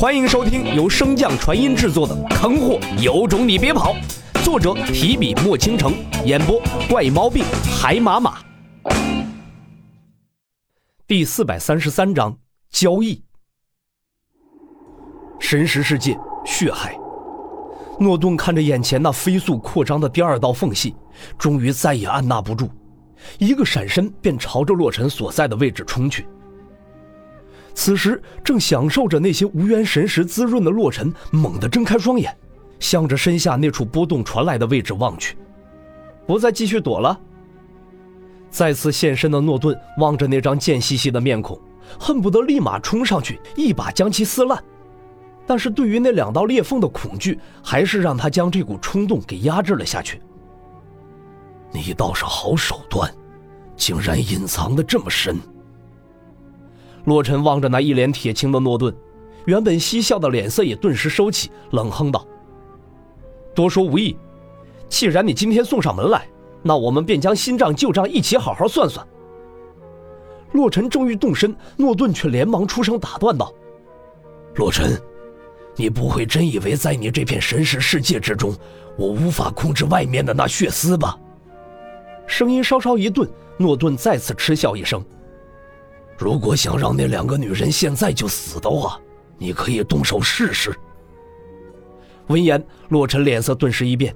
欢迎收听由升降传音制作的《坑货有种你别跑》，作者提笔墨倾城，演播怪猫病海马马。第四百三十三章交易。神识世界血海，诺顿看着眼前那飞速扩张的第二道缝隙，终于再也按捺不住，一个闪身便朝着洛尘所在的位置冲去。此时正享受着那些无缘神识滋润的洛尘，猛地睁开双眼，向着身下那处波动传来的位置望去，不再继续躲了。再次现身的诺顿望着那张贱兮兮的面孔，恨不得立马冲上去一把将其撕烂，但是对于那两道裂缝的恐惧，还是让他将这股冲动给压制了下去。你倒是好手段，竟然隐藏的这么深。洛尘望着那一脸铁青的诺顿，原本嬉笑的脸色也顿时收起，冷哼道：“多说无益。既然你今天送上门来，那我们便将新账旧账一起好好算算。”洛尘正欲动身，诺顿却连忙出声打断道：“洛尘，你不会真以为在你这片神识世界之中，我无法控制外面的那血丝吧？”声音稍稍一顿，诺顿再次嗤笑一声。如果想让那两个女人现在就死的话，你可以动手试试。闻言，洛尘脸色顿时一变。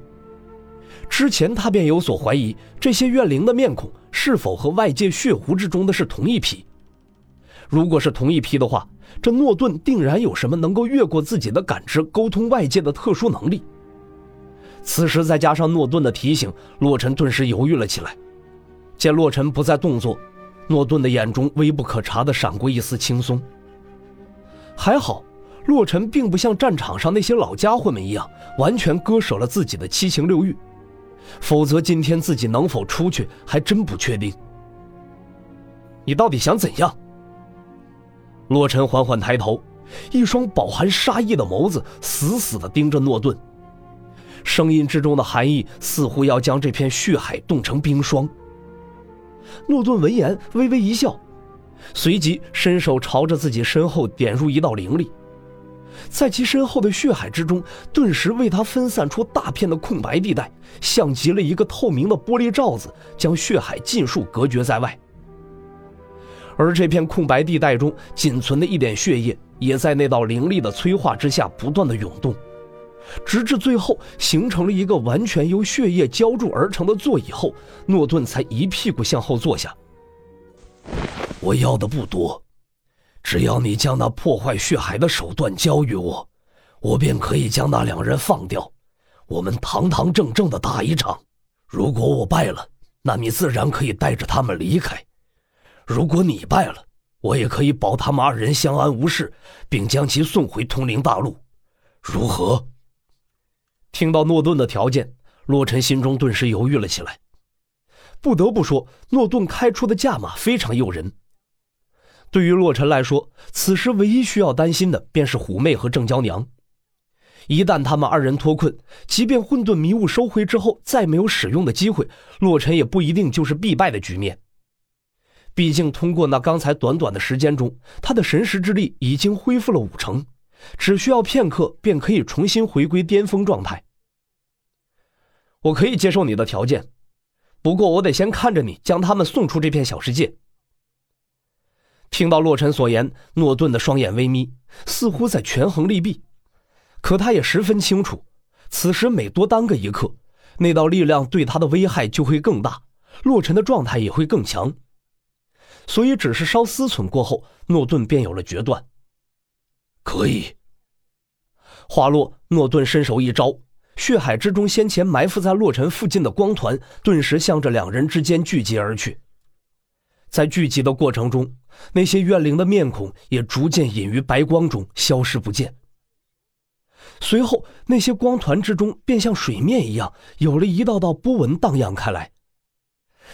之前他便有所怀疑，这些怨灵的面孔是否和外界血狐之中的是同一批。如果是同一批的话，这诺顿定然有什么能够越过自己的感知沟通外界的特殊能力。此时再加上诺顿的提醒，洛尘顿时犹豫了起来。见洛尘不再动作。诺顿的眼中微不可察的闪过一丝轻松。还好，洛尘并不像战场上那些老家伙们一样，完全割舍了自己的七情六欲，否则今天自己能否出去还真不确定。你到底想怎样？洛尘缓缓抬头，一双饱含杀意的眸子死死地盯着诺顿，声音之中的寒意似乎要将这片血海冻成冰霜。诺顿闻言微微一笑，随即伸手朝着自己身后点入一道灵力，在其身后的血海之中，顿时为他分散出大片的空白地带，像极了一个透明的玻璃罩子，将血海尽数隔绝在外。而这片空白地带中仅存的一点血液，也在那道灵力的催化之下不断的涌动。直至最后形成了一个完全由血液浇筑而成的座椅后，诺顿才一屁股向后坐下。我要的不多，只要你将那破坏血海的手段交予我，我便可以将那两人放掉，我们堂堂正正的打一场。如果我败了，那你自然可以带着他们离开；如果你败了，我也可以保他们二人相安无事，并将其送回通灵大陆。如何？听到诺顿的条件，洛尘心中顿时犹豫了起来。不得不说，诺顿开出的价码非常诱人。对于洛尘来说，此时唯一需要担心的便是虎妹和郑娇娘。一旦他们二人脱困，即便混沌迷雾收回之后再没有使用的机会，洛尘也不一定就是必败的局面。毕竟，通过那刚才短短的时间中，他的神识之力已经恢复了五成。只需要片刻，便可以重新回归巅峰状态。我可以接受你的条件，不过我得先看着你将他们送出这片小世界。听到洛尘所言，诺顿的双眼微眯，似乎在权衡利弊。可他也十分清楚，此时每多耽搁一刻，那道力量对他的危害就会更大，洛尘的状态也会更强。所以，只是稍思忖过后，诺顿便有了决断。可以。话落，诺顿伸手一招，血海之中先前埋伏在洛尘附近的光团，顿时向着两人之间聚集而去。在聚集的过程中，那些怨灵的面孔也逐渐隐于白光中，消失不见。随后，那些光团之中便像水面一样，有了一道道波纹荡漾开来。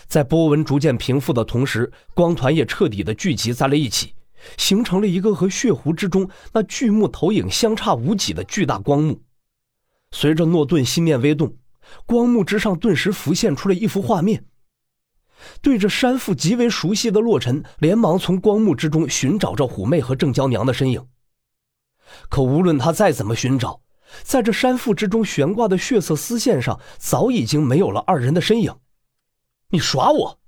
在波纹逐渐平复的同时，光团也彻底的聚集在了一起。形成了一个和血湖之中那巨幕投影相差无几的巨大光幕。随着诺顿心念微动，光幕之上顿时浮现出了一幅画面。对着山腹极为熟悉的洛尘，连忙从光幕之中寻找着虎妹和郑娇娘的身影。可无论他再怎么寻找，在这山腹之中悬挂的血色丝线上，早已经没有了二人的身影。你耍我！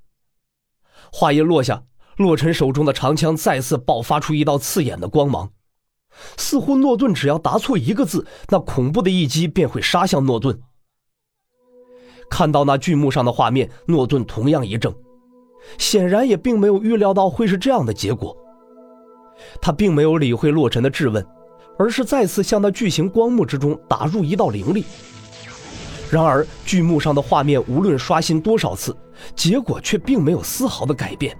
话音落下，洛尘手中的长枪再次爆发出一道刺眼的光芒，似乎诺顿只要答错一个字，那恐怖的一击便会杀向诺顿。看到那剧目上的画面，诺顿同样一怔，显然也并没有预料到会是这样的结果。他并没有理会洛尘的质问，而是再次向那巨型光幕之中打入一道灵力。然而，剧目上的画面无论刷新多少次，结果却并没有丝毫的改变。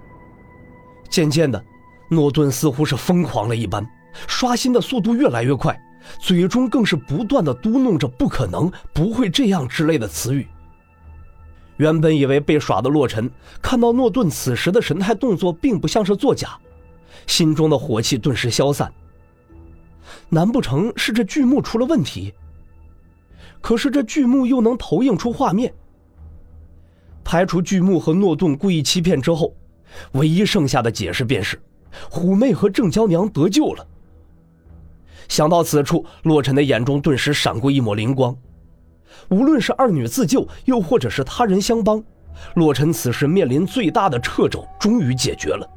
渐渐的，诺顿似乎是疯狂了一般，刷新的速度越来越快，嘴中更是不断的嘟哝着“不可能”“不会这样”之类的词语。原本以为被耍的洛尘，看到诺顿此时的神态动作并不像是作假，心中的火气顿时消散。难不成是这剧目出了问题？可是这剧目又能投影出画面？排除剧目和诺顿故意欺骗之后，唯一剩下的解释便是，虎妹和郑娇娘得救了。想到此处，洛尘的眼中顿时闪过一抹灵光。无论是二女自救，又或者是他人相帮，洛尘此时面临最大的掣肘终于解决了。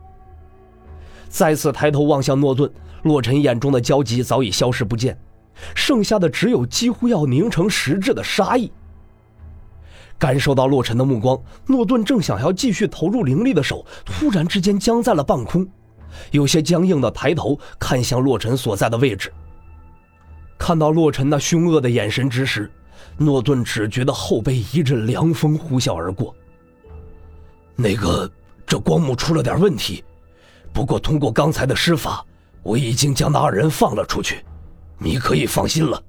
再次抬头望向诺顿，洛尘眼中的焦急早已消失不见，剩下的只有几乎要凝成实质的杀意。感受到洛尘的目光，诺顿正想要继续投入灵力的手，突然之间僵在了半空，有些僵硬的抬头看向洛尘所在的位置。看到洛尘那凶恶的眼神之时，诺顿只觉得后背一阵凉风呼啸而过。那个，这光幕出了点问题，不过通过刚才的施法，我已经将那二人放了出去，你可以放心了。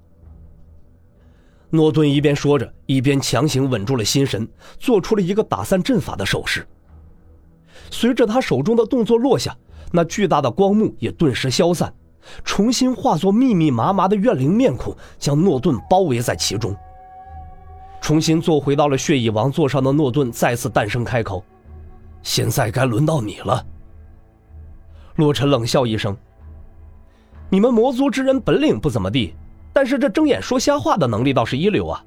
诺顿一边说着，一边强行稳住了心神，做出了一个打散阵法的手势。随着他手中的动作落下，那巨大的光幕也顿时消散，重新化作密密麻麻的怨灵面孔，将诺顿包围在其中。重新坐回到了血蚁王座上的诺顿再次诞生开口：“现在该轮到你了。”洛尘冷笑一声：“你们魔族之人本领不怎么地，但是这睁眼说瞎话的能力倒是一流啊。”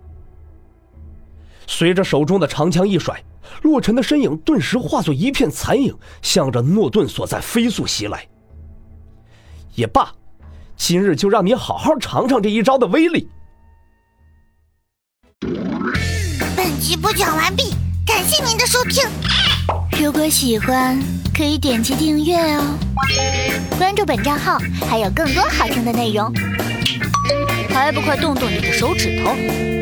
随着手中的长枪一甩，洛尘的身影顿时化作一片残影，向着诺顿所在飞速袭来。也罢，今日就让你好好尝尝这一招的威力。本集播讲完毕，感谢您的收听。如果喜欢，可以点击订阅哦，关注本账号还有更多好听的内容。还不快动动你的手指头！